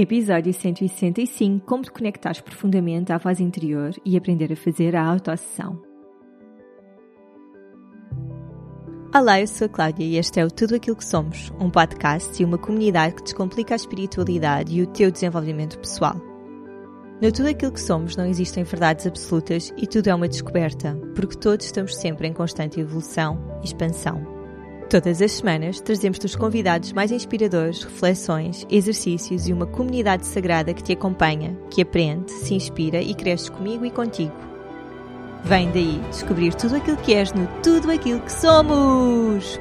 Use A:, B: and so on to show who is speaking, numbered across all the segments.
A: Episódio 165 Como te conectares profundamente à voz interior e aprender a fazer a autoassessão. Olá, eu sou a Cláudia e este é o Tudo Aquilo que Somos, um podcast e uma comunidade que descomplica a espiritualidade e o teu desenvolvimento pessoal. No Tudo Aquilo que Somos não existem verdades absolutas e tudo é uma descoberta, porque todos estamos sempre em constante evolução e expansão. Todas as semanas trazemos-te os convidados mais inspiradores, reflexões, exercícios e uma comunidade sagrada que te acompanha, que aprende, se inspira e cresce comigo e contigo. Vem daí descobrir tudo aquilo que és no Tudo Aquilo que Somos!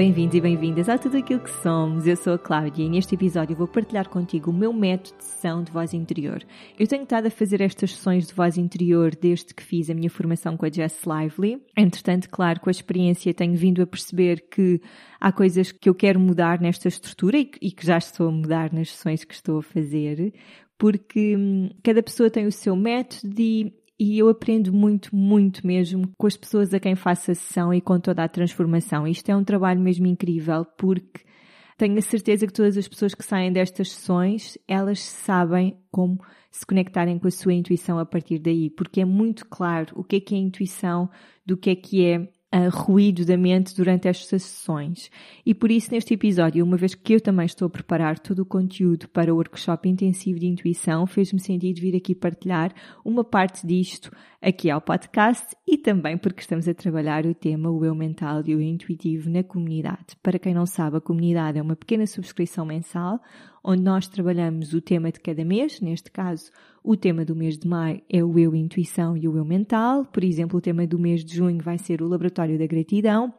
A: Bem-vindos e bem-vindas a tudo aquilo que somos. Eu sou a Cláudia e neste episódio vou partilhar contigo o meu método de sessão de voz interior. Eu tenho estado a fazer estas sessões de voz interior desde que fiz a minha formação com a Jess Lively. Entretanto, claro, com a experiência tenho vindo a perceber que há coisas que eu quero mudar nesta estrutura e que já estou a mudar nas sessões que estou a fazer porque hum, cada pessoa tem o seu método e e eu aprendo muito, muito mesmo com as pessoas a quem faço a sessão e com toda a transformação. Isto é um trabalho mesmo incrível porque tenho a certeza que todas as pessoas que saem destas sessões, elas sabem como se conectarem com a sua intuição a partir daí, porque é muito claro o que é que é intuição, do que é que é uh, ruído da mente durante estas sessões. E por isso, neste episódio, uma vez que eu também estou a preparar todo o conteúdo para o workshop intensivo de intuição, fez-me sentido vir aqui partilhar uma parte disto aqui ao podcast e também porque estamos a trabalhar o tema o eu mental e o intuitivo na comunidade. Para quem não sabe, a comunidade é uma pequena subscrição mensal onde nós trabalhamos o tema de cada mês, neste caso, o tema do mês de maio é o eu intuição e o eu mental. Por exemplo, o tema do mês de junho vai ser o laboratório da gratidão.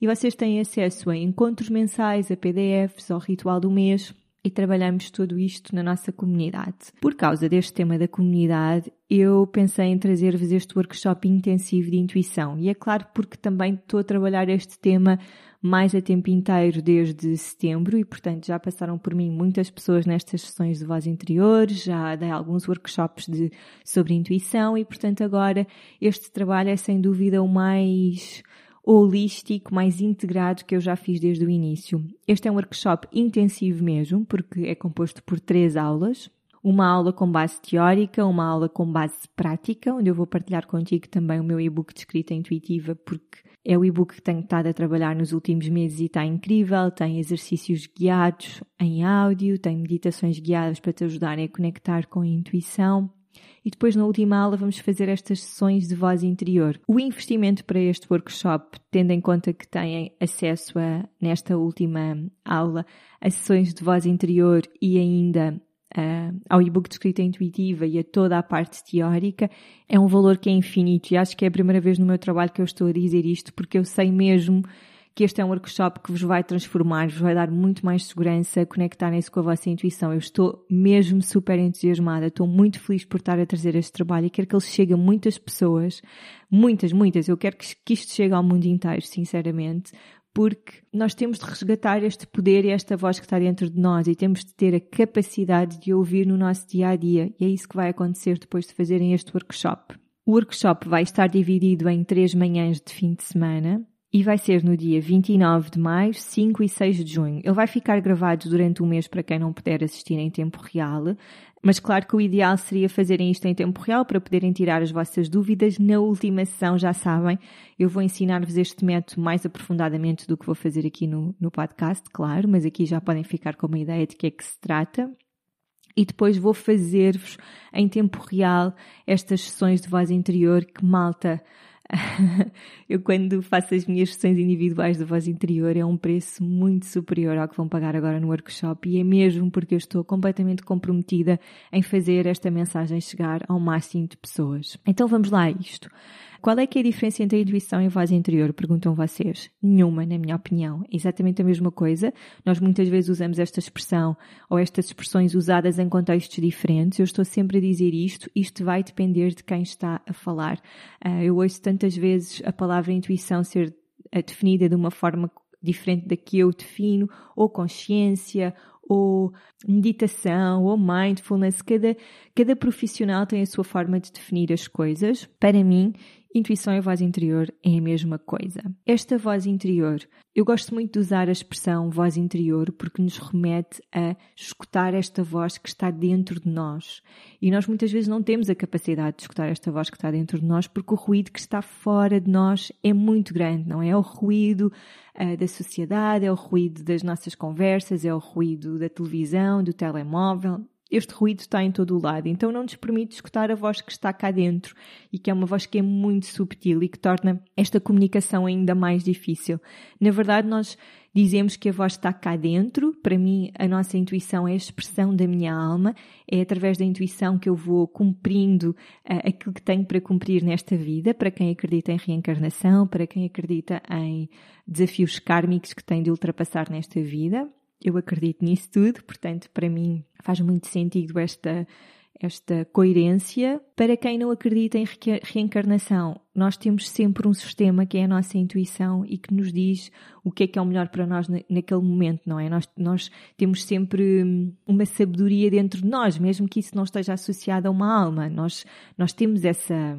A: E vocês têm acesso a encontros mensais, a PDFs, ao ritual do mês e trabalhamos tudo isto na nossa comunidade. Por causa deste tema da comunidade, eu pensei em trazer-vos este workshop intensivo de intuição. E é claro porque também estou a trabalhar este tema mais a tempo inteiro desde setembro e, portanto, já passaram por mim muitas pessoas nestas sessões de voz interior, já dei alguns workshops de, sobre intuição e, portanto, agora este trabalho é sem dúvida o mais holístico, mais integrado que eu já fiz desde o início. Este é um workshop intensivo mesmo, porque é composto por três aulas. Uma aula com base teórica, uma aula com base prática, onde eu vou partilhar contigo também o meu e-book de escrita intuitiva, porque é o e-book que tenho estado a trabalhar nos últimos meses e está incrível. Tem exercícios guiados em áudio, tem meditações guiadas para te ajudarem a conectar com a intuição. E depois, na última aula, vamos fazer estas sessões de voz interior. O investimento para este workshop, tendo em conta que têm acesso a, nesta última aula, a sessões de voz interior e ainda uh, ao e-book de escrita intuitiva e a toda a parte teórica, é um valor que é infinito. E acho que é a primeira vez no meu trabalho que eu estou a dizer isto, porque eu sei mesmo que este é um workshop que vos vai transformar, vos vai dar muito mais segurança, conectarem-se com a vossa intuição. Eu estou mesmo super entusiasmada, estou muito feliz por estar a trazer este trabalho e quero que ele chegue a muitas pessoas, muitas, muitas. Eu quero que isto chegue ao mundo inteiro, sinceramente, porque nós temos de resgatar este poder e esta voz que está dentro de nós e temos de ter a capacidade de ouvir no nosso dia a dia. E é isso que vai acontecer depois de fazerem este workshop. O workshop vai estar dividido em três manhãs de fim de semana e vai ser no dia 29 de maio, 5 e 6 de junho. Ele vai ficar gravado durante um mês para quem não puder assistir em tempo real, mas claro que o ideal seria fazerem isto em tempo real para poderem tirar as vossas dúvidas. Na última sessão, já sabem, eu vou ensinar-vos este método mais aprofundadamente do que vou fazer aqui no, no podcast, claro, mas aqui já podem ficar com uma ideia de que é que se trata e depois vou fazer-vos em tempo real estas sessões de voz interior que malta eu quando faço as minhas sessões individuais da voz interior é um preço muito superior ao que vão pagar agora no workshop e é mesmo porque eu estou completamente comprometida em fazer esta mensagem chegar ao máximo de pessoas. Então vamos lá a isto. Qual é que é a diferença entre a intuição e a voz interior? Perguntam vocês. Nenhuma, na minha opinião. Exatamente a mesma coisa. Nós muitas vezes usamos esta expressão ou estas expressões usadas em contextos diferentes. Eu estou sempre a dizer isto. Isto vai depender de quem está a falar. Ah, eu ouço tantas vezes a palavra intuição ser definida de uma forma diferente da que eu defino, ou consciência, ou meditação, ou mindfulness, cada, cada profissional tem a sua forma de definir as coisas. Para mim, Intuição e voz interior é a mesma coisa. Esta voz interior, eu gosto muito de usar a expressão voz interior porque nos remete a escutar esta voz que está dentro de nós. E nós muitas vezes não temos a capacidade de escutar esta voz que está dentro de nós porque o ruído que está fora de nós é muito grande, não é? É o ruído uh, da sociedade, é o ruído das nossas conversas, é o ruído da televisão, do telemóvel, este ruído está em todo o lado, então não nos permite escutar a voz que está cá dentro e que é uma voz que é muito subtil e que torna esta comunicação ainda mais difícil. Na verdade, nós dizemos que a voz está cá dentro. Para mim, a nossa intuição é a expressão da minha alma. É através da intuição que eu vou cumprindo uh, aquilo que tenho para cumprir nesta vida. Para quem acredita em reencarnação, para quem acredita em desafios kármicos que tem de ultrapassar nesta vida eu acredito nisso tudo, portanto, para mim faz muito sentido esta, esta coerência. Para quem não acredita em reencarnação, nós temos sempre um sistema que é a nossa intuição e que nos diz o que é que é o melhor para nós naquele momento, não é? Nós, nós temos sempre hum, uma sabedoria dentro de nós, mesmo que isso não esteja associado a uma alma. Nós, nós temos essa,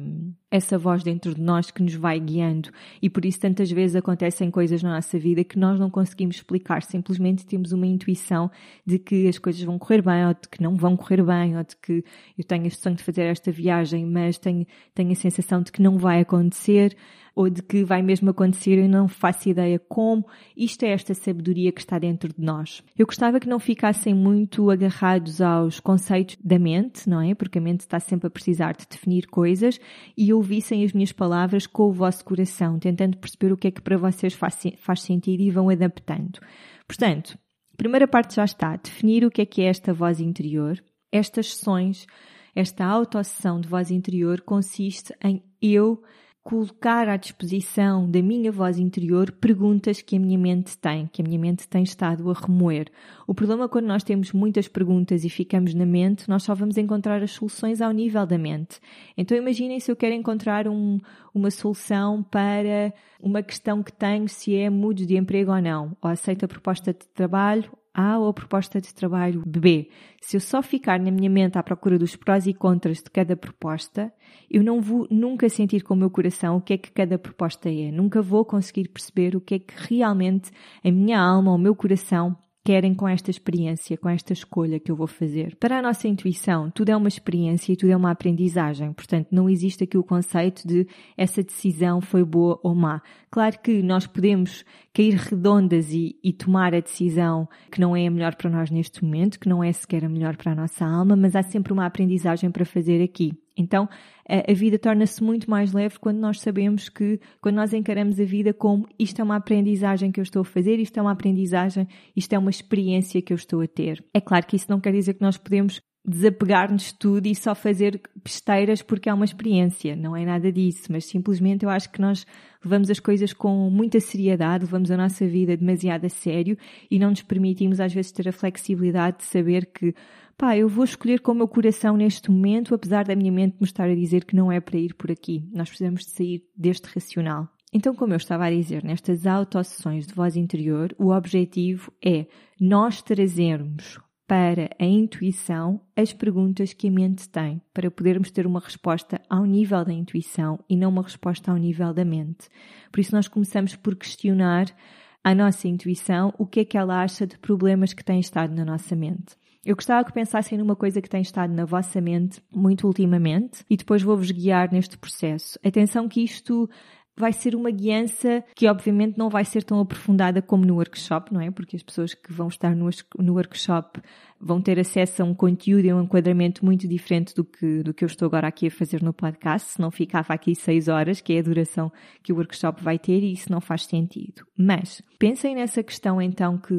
A: essa voz dentro de nós que nos vai guiando e por isso tantas vezes acontecem coisas na nossa vida que nós não conseguimos explicar. Simplesmente temos uma intuição de que as coisas vão correr bem ou de que não vão correr bem ou de que eu tenho a sonho de fazer esta viagem, mas tenho, tenho a sensação de que não vai acontecer ou de que vai mesmo acontecer e não faço ideia como. Isto é esta sabedoria que está dentro de nós. Eu gostava que não ficassem muito agarrados aos conceitos da mente, não é? Porque a mente está sempre a precisar de definir coisas e ouvissem as minhas palavras com o vosso coração, tentando perceber o que é que para vocês faz, faz sentido e vão adaptando. Portanto, a primeira parte já está, definir o que é que é esta voz interior. Estas sessões, esta autoação de voz interior consiste em eu colocar à disposição da minha voz interior perguntas que a minha mente tem, que a minha mente tem estado a remoer. O problema é quando nós temos muitas perguntas e ficamos na mente, nós só vamos encontrar as soluções ao nível da mente. Então imaginem se eu quero encontrar um, uma solução para uma questão que tenho, se é mudo de emprego ou não, ou aceito a proposta de trabalho a ou a proposta de trabalho B. Se eu só ficar na minha mente à procura dos prós e contras de cada proposta, eu não vou nunca sentir com o meu coração o que é que cada proposta é. Nunca vou conseguir perceber o que é que realmente a minha alma, o meu coração querem com esta experiência, com esta escolha que eu vou fazer. Para a nossa intuição, tudo é uma experiência e tudo é uma aprendizagem. Portanto, não existe aqui o conceito de essa decisão foi boa ou má. Claro que nós podemos cair redondas e, e tomar a decisão que não é a melhor para nós neste momento, que não é sequer a melhor para a nossa alma, mas há sempre uma aprendizagem para fazer aqui. Então, a, vida torna-se muito mais leve quando nós sabemos que, quando nós encaramos a vida como isto é uma aprendizagem que eu estou a fazer, isto é uma aprendizagem, isto é uma experiência que eu estou a ter. É claro que isso não quer dizer que nós podemos desapegar-nos de tudo e só fazer besteiras porque é uma experiência. Não é nada disso, mas simplesmente eu acho que nós levamos as coisas com muita seriedade, levamos a nossa vida demasiado a sério e não nos permitimos às vezes ter a flexibilidade de saber que pá, eu vou escolher com o meu coração neste momento, apesar da minha mente me estar a dizer que não é para ir por aqui. Nós precisamos de sair deste racional. Então, como eu estava a dizer, nestas autossessões de voz interior, o objetivo é nós trazermos para a intuição as perguntas que a mente tem, para podermos ter uma resposta ao nível da intuição e não uma resposta ao nível da mente. Por isso, nós começamos por questionar a nossa intuição o que é que ela acha de problemas que têm estado na nossa mente. Eu gostava que pensassem numa coisa que tem estado na vossa mente muito ultimamente e depois vou-vos guiar neste processo. Atenção que isto vai ser uma guiança que obviamente não vai ser tão aprofundada como no workshop, não é? Porque as pessoas que vão estar no, no workshop vão ter acesso a um conteúdo e um enquadramento muito diferente do que, do que eu estou agora aqui a fazer no podcast, se não ficava aqui seis horas, que é a duração que o workshop vai ter, e isso não faz sentido. Mas pensem nessa questão então que,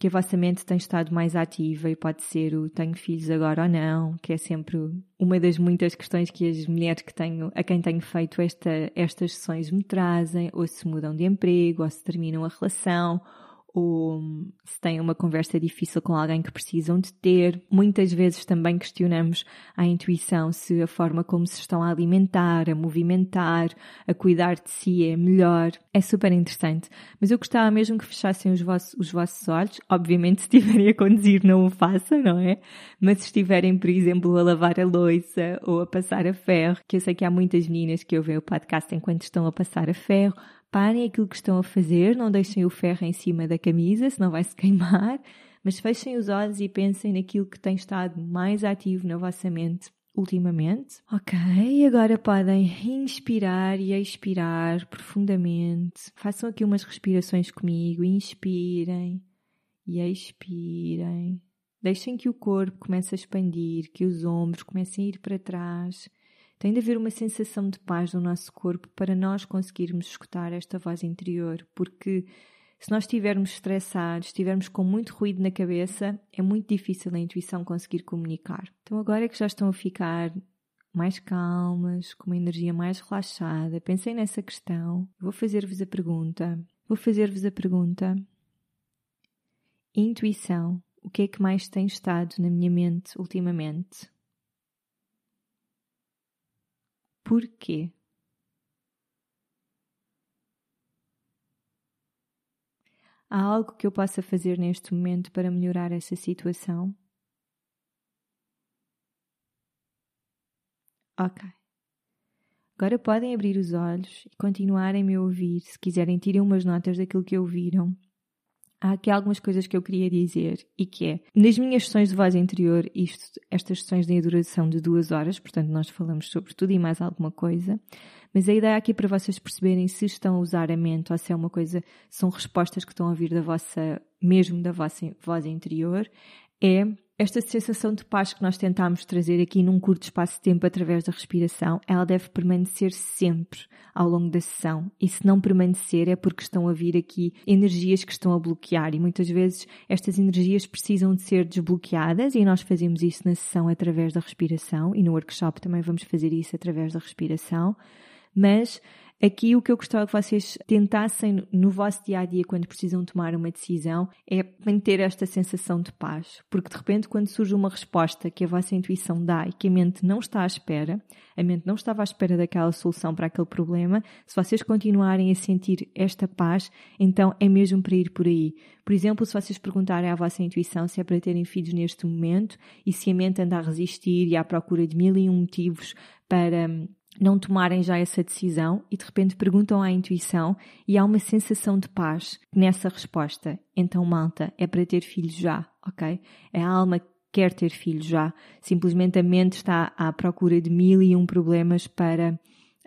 A: que a vossa mente tem estado mais ativa e pode ser o tenho filhos agora ou não, que é sempre uma das muitas questões que as mulheres que tenho, a quem tenho feito esta, estas sessões me trazem, ou se mudam de emprego, ou se terminam a relação, ou se têm uma conversa difícil com alguém que precisam de ter. Muitas vezes também questionamos a intuição se a forma como se estão a alimentar, a movimentar, a cuidar de si é melhor. É super interessante. Mas eu gostava mesmo que fechassem os vossos, os vossos olhos. Obviamente, se estiverem a conduzir, não o façam, não é? Mas se estiverem, por exemplo, a lavar a louça ou a passar a ferro, que eu sei que há muitas meninas que ouvem o podcast enquanto estão a passar a ferro, parem aquilo que estão a fazer, não deixem o ferro em cima da camisa, senão vai se queimar, mas fechem os olhos e pensem naquilo que tem estado mais ativo na vossa mente ultimamente. Ok, agora podem inspirar e expirar profundamente. Façam aqui umas respirações comigo. Inspirem e expirem. Deixem que o corpo comece a expandir, que os ombros comecem a ir para trás tem de haver uma sensação de paz no nosso corpo para nós conseguirmos escutar esta voz interior, porque se nós estivermos estressados, estivermos com muito ruído na cabeça, é muito difícil a intuição conseguir comunicar. Então, agora é que já estão a ficar mais calmas, com uma energia mais relaxada, pensem nessa questão. Vou fazer-vos a pergunta. Vou fazer-vos a pergunta. Intuição. O que é que mais tem estado na minha mente ultimamente? Porquê? Há algo que eu possa fazer neste momento para melhorar essa situação? Ok. Agora podem abrir os olhos e continuarem a me ouvir. Se quiserem, tirem umas notas daquilo que ouviram há aqui algumas coisas que eu queria dizer e que é, nas minhas sessões de voz interior, isto, estas sessões têm a duração de duas horas, portanto nós falamos sobre tudo e mais alguma coisa, mas a ideia aqui para vocês perceberem se estão a usar a mente ou se é uma coisa, são respostas que estão a vir da vossa, mesmo da vossa voz interior, é esta sensação de paz que nós tentamos trazer aqui num curto espaço de tempo através da respiração, ela deve permanecer sempre ao longo da sessão. E se não permanecer é porque estão a vir aqui energias que estão a bloquear e muitas vezes estas energias precisam de ser desbloqueadas e nós fazemos isso na sessão através da respiração e no workshop também vamos fazer isso através da respiração. Mas Aqui o que eu gostava que vocês tentassem no vosso dia a dia, quando precisam tomar uma decisão, é manter esta sensação de paz. Porque de repente, quando surge uma resposta que a vossa intuição dá e que a mente não está à espera, a mente não estava à espera daquela solução para aquele problema, se vocês continuarem a sentir esta paz, então é mesmo para ir por aí. Por exemplo, se vocês perguntarem à vossa intuição se é para terem filhos neste momento e se a mente anda a resistir e à procura de mil e um motivos para não tomarem já essa decisão e de repente perguntam à intuição e há uma sensação de paz nessa resposta. Então, malta, é para ter filhos já, ok? É a alma que quer ter filhos já. Simplesmente a mente está à procura de mil e um problemas para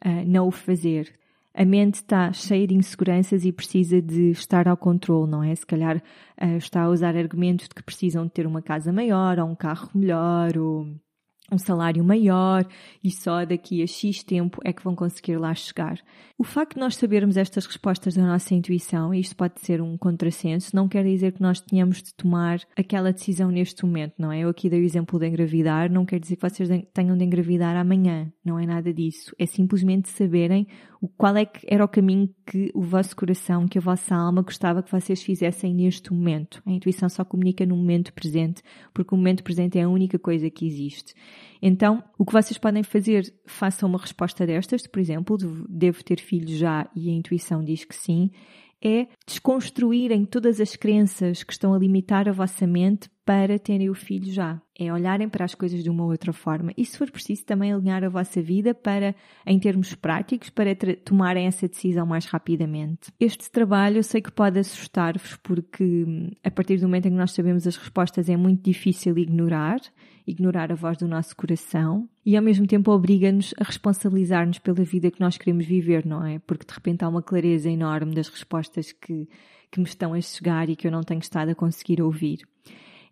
A: uh, não o fazer. A mente está cheia de inseguranças e precisa de estar ao controle, não é? Se calhar uh, está a usar argumentos de que precisam de ter uma casa maior ou um carro melhor ou um salário maior e só daqui a X tempo é que vão conseguir lá chegar. O facto de nós sabermos estas respostas da nossa intuição, e isto pode ser um contrassenso, não quer dizer que nós tenhamos de tomar aquela decisão neste momento, não é? Eu aqui dei o exemplo de engravidar, não quer dizer que vocês tenham de engravidar amanhã, não é nada disso. É simplesmente saberem qual é que era o caminho que o vosso coração, que a vossa alma gostava que vocês fizessem neste momento. A intuição só comunica no momento presente, porque o momento presente é a única coisa que existe. Então, o que vocês podem fazer, façam uma resposta destas, por exemplo, devo ter filhos já e a intuição diz que sim, é desconstruírem todas as crenças que estão a limitar a vossa mente para terem o filho já. É olharem para as coisas de uma outra forma. E se for preciso, também alinhar a vossa vida para, em termos práticos, para tomarem essa decisão mais rapidamente. Este trabalho eu sei que pode assustar-vos porque hum, a partir do momento em que nós sabemos as respostas é muito difícil ignorar, ignorar a voz do nosso coração e ao mesmo tempo obriga-nos a responsabilizar-nos pela vida que nós queremos viver, não é? Porque de repente há uma clareza enorme das respostas que, que me estão a chegar e que eu não tenho estado a conseguir ouvir.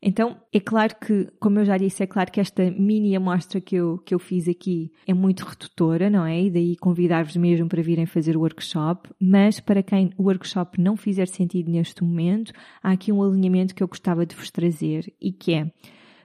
A: Então, é claro que, como eu já disse, é claro que esta mini amostra que eu, que eu fiz aqui é muito redutora, não é? E daí convidar-vos mesmo para virem fazer o workshop, mas para quem o workshop não fizer sentido neste momento, há aqui um alinhamento que eu gostava de vos trazer e que é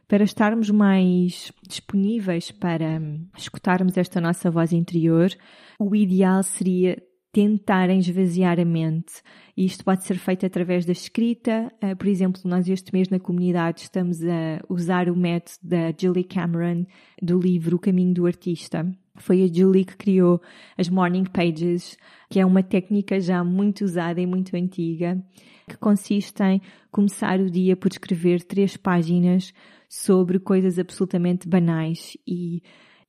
A: para estarmos mais disponíveis para escutarmos esta nossa voz interior, o ideal seria tentarem esvaziar a mente. E isto pode ser feito através da escrita. Uh, por exemplo, nós este mês na comunidade estamos a usar o método da Julie Cameron do livro O Caminho do Artista. Foi a Julie que criou as Morning Pages, que é uma técnica já muito usada e muito antiga, que consiste em começar o dia por escrever três páginas sobre coisas absolutamente banais e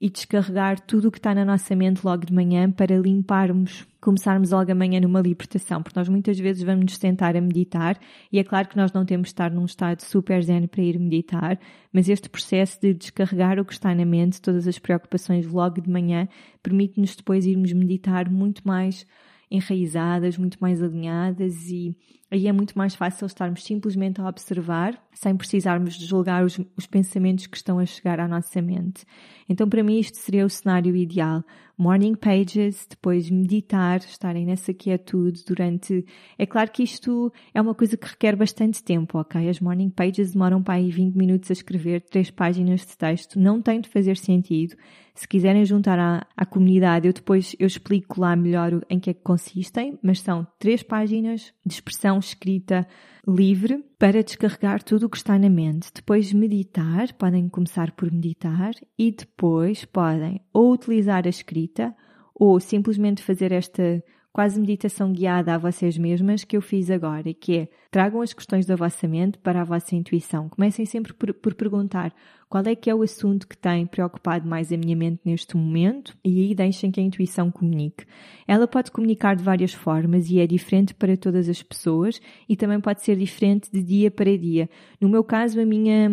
A: e descarregar tudo o que está na nossa mente logo de manhã para limparmos, começarmos logo amanhã numa libertação, porque nós muitas vezes vamos nos tentar a meditar e é claro que nós não temos de estar num estado super zen para ir meditar, mas este processo de descarregar o que está na mente, todas as preocupações logo de manhã, permite-nos depois irmos meditar muito mais enraizadas, muito mais alinhadas e aí é muito mais fácil estarmos simplesmente a observar sem precisarmos de julgar os, os pensamentos que estão a chegar à nossa mente. Então, para mim, isto seria o cenário ideal. Morning pages, depois meditar, estarem nessa quietude durante. É claro que isto é uma coisa que requer bastante tempo, ok? As morning pages demoram para aí 20 minutos a escrever três páginas de texto, não tem de fazer sentido. Se quiserem juntar à, à comunidade, eu depois eu explico lá melhor em que é que consistem, mas são três páginas de expressão escrita livre para descarregar tudo o que está na mente. Depois meditar, podem começar por meditar e depois podem ou utilizar a escrita ou simplesmente fazer esta quase meditação guiada a vocês mesmas que eu fiz agora, que é tragam as questões da vossa mente para a vossa intuição. Comecem sempre por, por perguntar qual é que é o assunto que tem preocupado mais a minha mente neste momento e aí deixem que a intuição comunique. Ela pode comunicar de várias formas e é diferente para todas as pessoas e também pode ser diferente de dia para dia. No meu caso, a minha,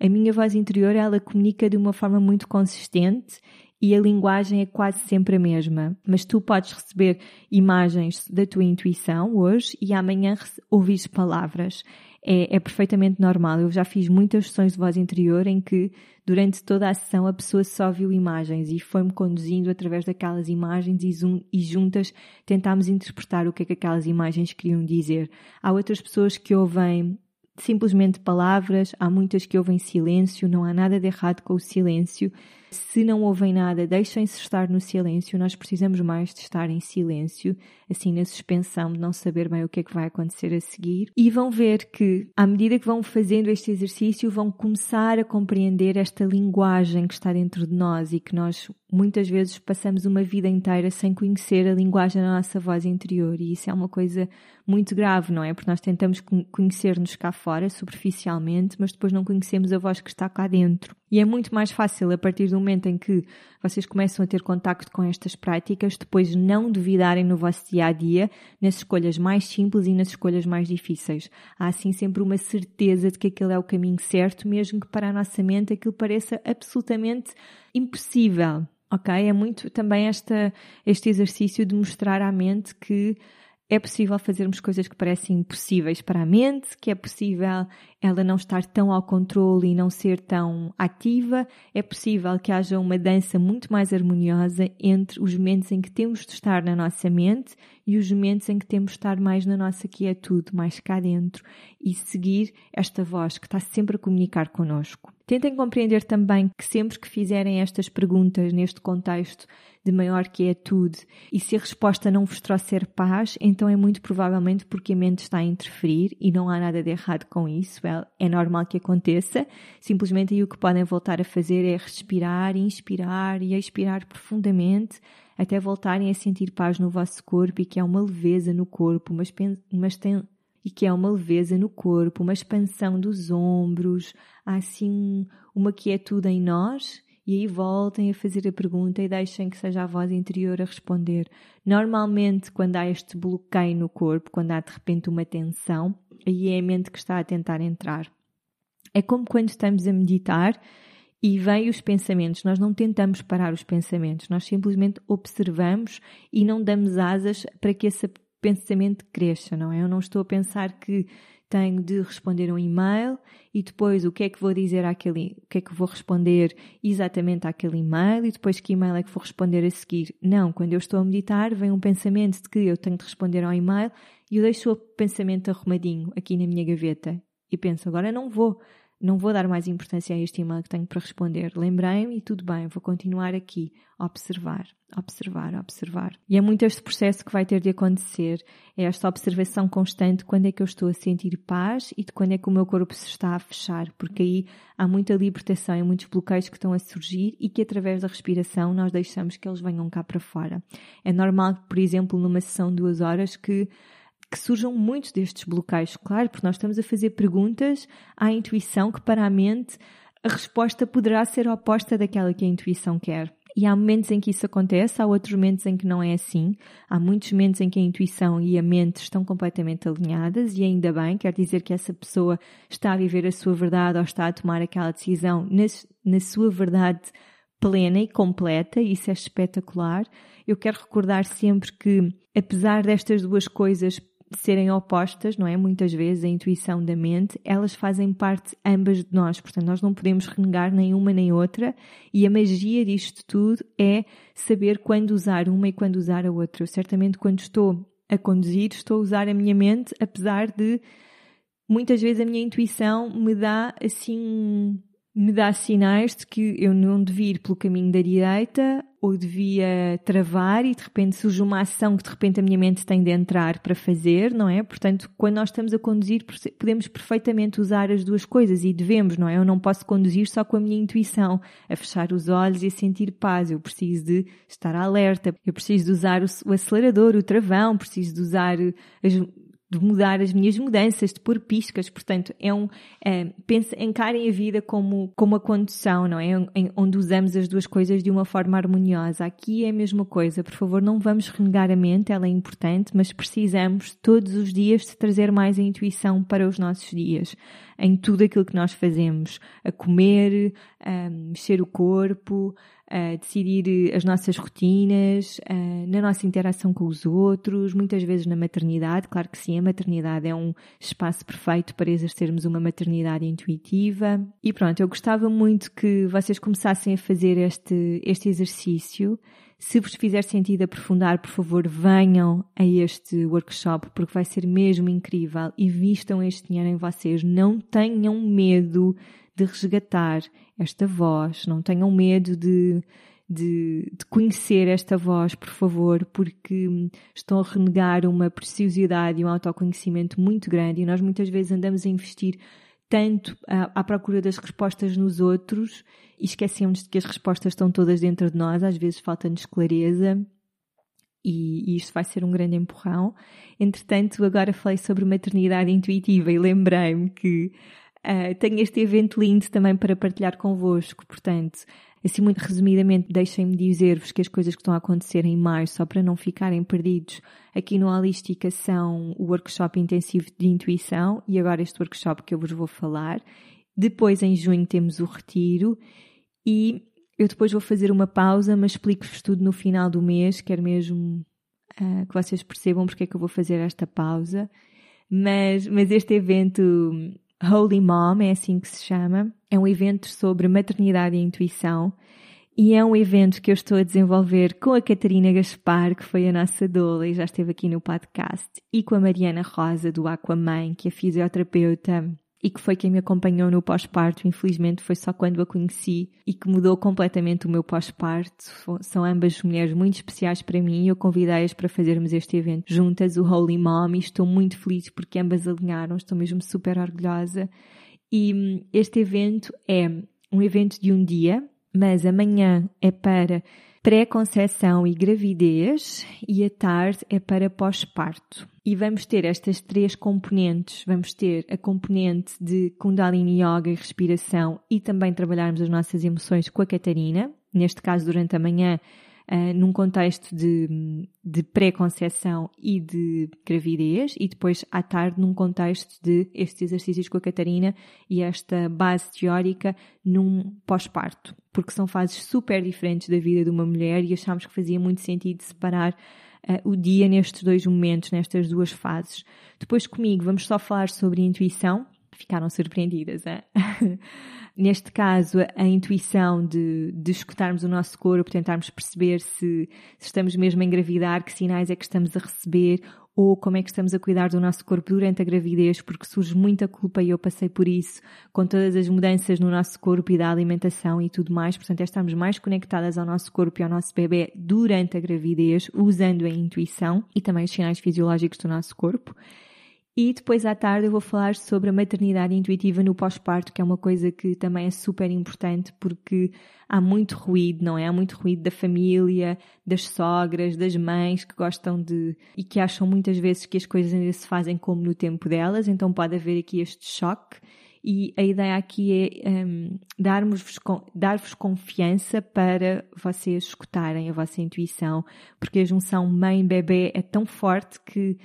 A: a minha voz interior, ela comunica de uma forma muito consistente e a linguagem é quase sempre a mesma. Mas tu podes receber imagens da tua intuição hoje e amanhã ouvires palavras. É, é, perfeitamente normal. Eu já fiz muitas sessões de voz interior em que, durante toda a sessão, a pessoa só viu imagens e foi-me conduzindo através daquelas imagens e, zoom, e juntas tentámos interpretar o que é que aquelas imagens queriam dizer. Há outras pessoas que ouvem simplesmente palavras, há muitas que ouvem silêncio, não há nada de errado com o silêncio. Se não ouvem nada, deixem-se estar no silêncio. Nós precisamos mais de estar em silêncio, assim na suspensão, de não saber bem o que é que vai acontecer a seguir. E vão ver que, à medida que vão fazendo este exercício, vão começar a compreender esta linguagem que está dentro de nós e que nós muitas vezes passamos uma vida inteira sem conhecer a linguagem da nossa voz interior. E isso é uma coisa muito grave, não é? Porque nós tentamos conhecer-nos cá fora, superficialmente, mas depois não conhecemos a voz que está cá dentro. E é muito mais fácil, a partir do momento em que vocês começam a ter contacto com estas práticas, depois não duvidarem no vosso dia a dia, nas escolhas mais simples e nas escolhas mais difíceis. Há assim sempre uma certeza de que aquele é o caminho certo, mesmo que para a nossa mente aquilo pareça absolutamente impossível. Ok? É muito também esta, este exercício de mostrar à mente que é possível fazermos coisas que parecem impossíveis para a mente, que é possível ela não estar tão ao controle e não ser tão ativa, é possível que haja uma dança muito mais harmoniosa entre os momentos em que temos de estar na nossa mente e os momentos em que temos de estar mais na nossa quietude, mais cá dentro e seguir esta voz que está sempre a comunicar connosco. Tentem compreender também que sempre que fizerem estas perguntas neste contexto de maior quietude e se a resposta não vos trouxer paz, então é muito provavelmente porque a mente está a interferir e não há nada de errado com isso. É normal que aconteça. Simplesmente aí o que podem voltar a fazer é respirar, inspirar e expirar profundamente até voltarem a sentir paz no vosso corpo e que é uma leveza no corpo, uma, uma, e que é uma leveza no corpo, uma expansão dos ombros, há assim uma quietude em nós e aí voltem a fazer a pergunta e deixem que seja a voz interior a responder. Normalmente, quando há este bloqueio no corpo, quando há de repente uma tensão, aí é a mente que está a tentar entrar. É como quando estamos a meditar e vêm os pensamentos. Nós não tentamos parar os pensamentos, nós simplesmente observamos e não damos asas para que esse pensamento cresça, não é? Eu não estou a pensar que tenho de responder um e-mail e depois o que é que vou dizer àquele, o que é que vou responder exatamente àquele e-mail e depois que e-mail é que vou responder a seguir. Não, quando eu estou a meditar, vem um pensamento de que eu tenho de responder ao e-mail e eu deixo o pensamento arrumadinho aqui na minha gaveta e penso, agora não vou não vou dar mais importância a este e-mail que tenho para responder. Lembrei-me e tudo bem, vou continuar aqui a observar, observar, observar. E é muito este processo que vai ter de acontecer, é esta observação constante quando é que eu estou a sentir paz e de quando é que o meu corpo se está a fechar, porque aí há muita libertação e muitos bloqueios que estão a surgir e que através da respiração nós deixamos que eles venham cá para fora. É normal, por exemplo, numa sessão de duas horas que que surjam muitos destes bloqueios, claro, porque nós estamos a fazer perguntas à intuição que para a mente a resposta poderá ser oposta daquela que a intuição quer. E há momentos em que isso acontece, há outros momentos em que não é assim. Há muitos momentos em que a intuição e a mente estão completamente alinhadas e ainda bem, quer dizer que essa pessoa está a viver a sua verdade ou está a tomar aquela decisão na, na sua verdade plena e completa, isso é espetacular. Eu quero recordar sempre que, apesar destas duas coisas serem opostas, não é? Muitas vezes a intuição da mente, elas fazem parte ambas de nós, portanto nós não podemos renegar nenhuma nem outra e a magia disto tudo é saber quando usar uma e quando usar a outra. Eu certamente quando estou a conduzir estou a usar a minha mente, apesar de muitas vezes a minha intuição me dá assim me dá sinais de que eu não devia ir pelo caminho da direita ou devia travar e de repente surge uma ação que de repente a minha mente tem de entrar para fazer, não é? Portanto, quando nós estamos a conduzir, podemos perfeitamente usar as duas coisas e devemos, não é? Eu não posso conduzir só com a minha intuição, a fechar os olhos e a sentir paz. Eu preciso de estar alerta, eu preciso de usar o acelerador, o travão, preciso de usar as de mudar as minhas mudanças, de pôr piscas, portanto, é um, é, pense, encarem a vida como, como a condução, não é? Em, onde usamos as duas coisas de uma forma harmoniosa. Aqui é a mesma coisa, por favor, não vamos renegar a mente, ela é importante, mas precisamos todos os dias de trazer mais a intuição para os nossos dias, em tudo aquilo que nós fazemos, a comer, a mexer o corpo, decidir as nossas rotinas, na nossa interação com os outros, muitas vezes na maternidade. Claro que sim, a maternidade é um espaço perfeito para exercermos uma maternidade intuitiva. E pronto, eu gostava muito que vocês começassem a fazer este, este exercício. Se vos fizer sentido aprofundar, por favor, venham a este workshop porque vai ser mesmo incrível e vistam este dinheiro em vocês. Não tenham medo de resgatar esta voz, não tenham medo de, de, de, conhecer esta voz, por favor, porque estão a renegar uma preciosidade e um autoconhecimento muito grande. E nós muitas vezes andamos a investir tanto à, à procura das respostas nos outros e esquecemos de que as respostas estão todas dentro de nós, às vezes falta-nos clareza e, e isto vai ser um grande empurrão. Entretanto, agora falei sobre maternidade intuitiva e lembrei-me que Uh, tenho este evento lindo também para partilhar convosco, portanto, assim muito resumidamente, deixem-me dizer-vos que as coisas que estão a acontecer em maio, só para não ficarem perdidos, aqui no Holística são o workshop intensivo de intuição e agora este workshop que eu vos vou falar. Depois, em junho, temos o retiro e eu depois vou fazer uma pausa, mas explico-vos tudo no final do mês, quero mesmo uh, que vocês percebam porque é que eu vou fazer esta pausa. Mas, mas este evento Holy Mom, é assim que se chama. É um evento sobre maternidade e intuição. E é um evento que eu estou a desenvolver com a Catarina Gaspar, que foi a nossa doula e já esteve aqui no podcast, e com a Mariana Rosa, do Aquamãe, que é fisioterapeuta e que foi quem me acompanhou no pós-parto. Infelizmente foi só quando a conheci e que mudou completamente o meu pós-parto. São ambas mulheres muito especiais para mim e eu convidei-as para fazermos este evento juntas, o Holy Mom, e estou muito feliz porque ambas alinharam, estou mesmo super orgulhosa. E hum, este evento é um evento de um dia, mas amanhã é para pré-conceição e gravidez e a tarde é para pós-parto. E vamos ter estas três componentes. Vamos ter a componente de Kundalini Yoga e respiração e também trabalharmos as nossas emoções com a Catarina. Neste caso, durante a manhã, uh, num contexto de, de pré-conceição e de gravidez, e depois à tarde num contexto de estes exercícios com a Catarina e esta base teórica num pós-parto, porque são fases super diferentes da vida de uma mulher e achámos que fazia muito sentido separar uh, o dia nestes dois momentos, nestas duas fases. Depois comigo vamos só falar sobre intuição, ficaram surpreendidas. Neste caso, a intuição de, de escutarmos o nosso corpo, tentarmos perceber se, se estamos mesmo a engravidar, que sinais é que estamos a receber, ou como é que estamos a cuidar do nosso corpo durante a gravidez, porque surge muita culpa e eu passei por isso, com todas as mudanças no nosso corpo e da alimentação e tudo mais. Portanto, é estarmos mais conectadas ao nosso corpo e ao nosso bebê durante a gravidez, usando a intuição e também os sinais fisiológicos do nosso corpo. E depois à tarde eu vou falar sobre a maternidade intuitiva no pós-parto, que é uma coisa que também é super importante porque há muito ruído, não é? Há muito ruído da família, das sogras, das mães que gostam de e que acham muitas vezes que as coisas ainda se fazem como no tempo delas, então pode haver aqui este choque. E a ideia aqui é um, dar-vos dar confiança para vocês escutarem a vossa intuição, porque a junção mãe-bebê é tão forte que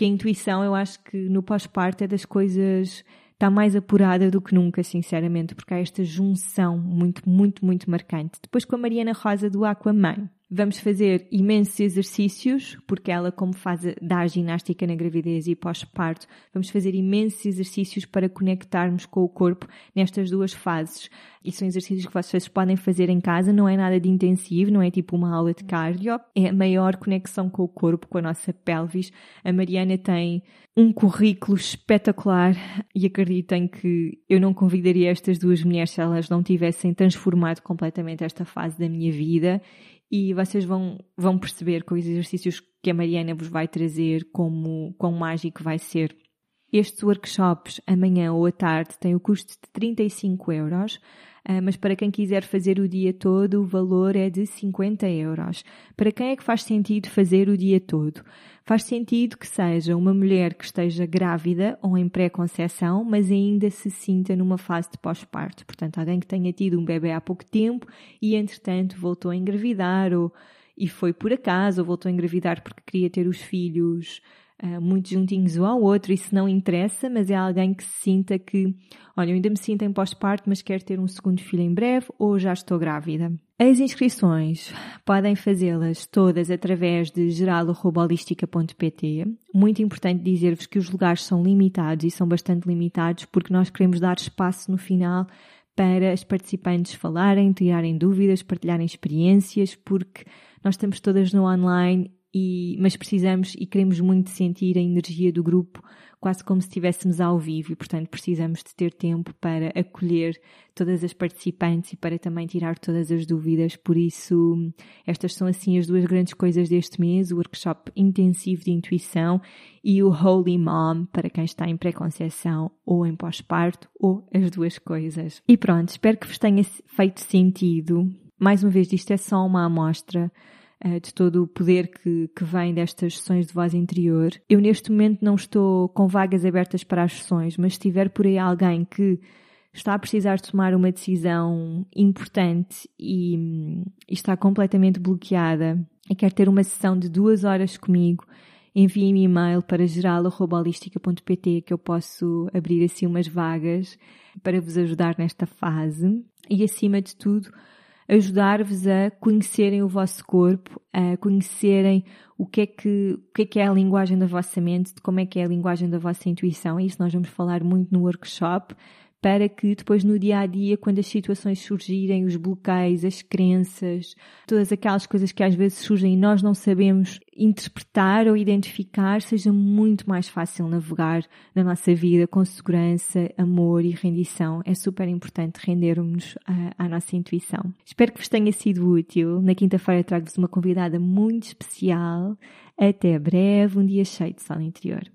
A: que a intuição, eu acho que no pós-parto é das coisas está mais apurada do que nunca, sinceramente, porque há esta junção muito, muito, muito marcante. Depois com a Mariana Rosa do Aquaman. Vamos fazer imensos exercícios, porque ela, como faz, dá ginástica na gravidez e pós-parto, vamos fazer imensos exercícios para conectarmos com o corpo nestas duas fases. E são exercícios que vocês podem fazer em casa, não é nada de intensivo, não é tipo uma aula de cardio, é a maior conexão com o corpo, com a nossa pelvis. A Mariana tem um currículo espetacular e acreditem que eu não convidaria estas duas mulheres se elas não tivessem transformado completamente esta fase da minha vida e vocês vão, vão perceber com os exercícios que a Mariana vos vai trazer como quão mágico vai ser. Estes workshops, amanhã ou à tarde, têm o custo de 35 euros. Ah, mas para quem quiser fazer o dia todo, o valor é de 50 euros. Para quem é que faz sentido fazer o dia todo? Faz sentido que seja uma mulher que esteja grávida ou em pré-conceição, mas ainda se sinta numa fase de pós-parto. Portanto, alguém que tenha tido um bebê há pouco tempo e, entretanto, voltou a engravidar ou e foi por acaso, ou voltou a engravidar porque queria ter os filhos muito juntinhos um ao outro, isso não interessa, mas é alguém que sinta que, olha, eu ainda me sinto em pós-parto, mas quero ter um segundo filho em breve ou já estou grávida. As inscrições podem fazê-las todas através de geral.holistica.pt. Muito importante dizer-vos que os lugares são limitados e são bastante limitados porque nós queremos dar espaço no final para as participantes falarem, tirarem dúvidas, partilharem experiências, porque nós estamos todas no online e, mas precisamos e queremos muito sentir a energia do grupo, quase como se estivéssemos ao vivo, e portanto precisamos de ter tempo para acolher todas as participantes e para também tirar todas as dúvidas. Por isso, estas são assim as duas grandes coisas deste mês: o workshop intensivo de intuição e o Holy Mom para quem está em pré-conceição ou em pós-parto, ou as duas coisas. E pronto, espero que vos tenha feito sentido. Mais uma vez, isto é só uma amostra de todo o poder que, que vem destas sessões de voz interior. Eu neste momento não estou com vagas abertas para as sessões, mas se tiver por aí alguém que está a precisar tomar uma decisão importante e, e está completamente bloqueada e quer ter uma sessão de duas horas comigo, envie-me e-mail para geral.holistica.pt que eu posso abrir assim umas vagas para vos ajudar nesta fase. E acima de tudo, ajudar-vos a conhecerem o vosso corpo, a conhecerem o que, é que, o que é que é a linguagem da vossa mente, de como é que é a linguagem da vossa intuição. Isso nós vamos falar muito no workshop para que depois no dia a dia, quando as situações surgirem, os bloqueios, as crenças, todas aquelas coisas que às vezes surgem e nós não sabemos interpretar ou identificar, seja muito mais fácil navegar na nossa vida com segurança, amor e rendição. É super importante rendermos à, à nossa intuição. Espero que vos tenha sido útil. Na quinta-feira trago-vos uma convidada muito especial. Até breve, um dia cheio de sol interior.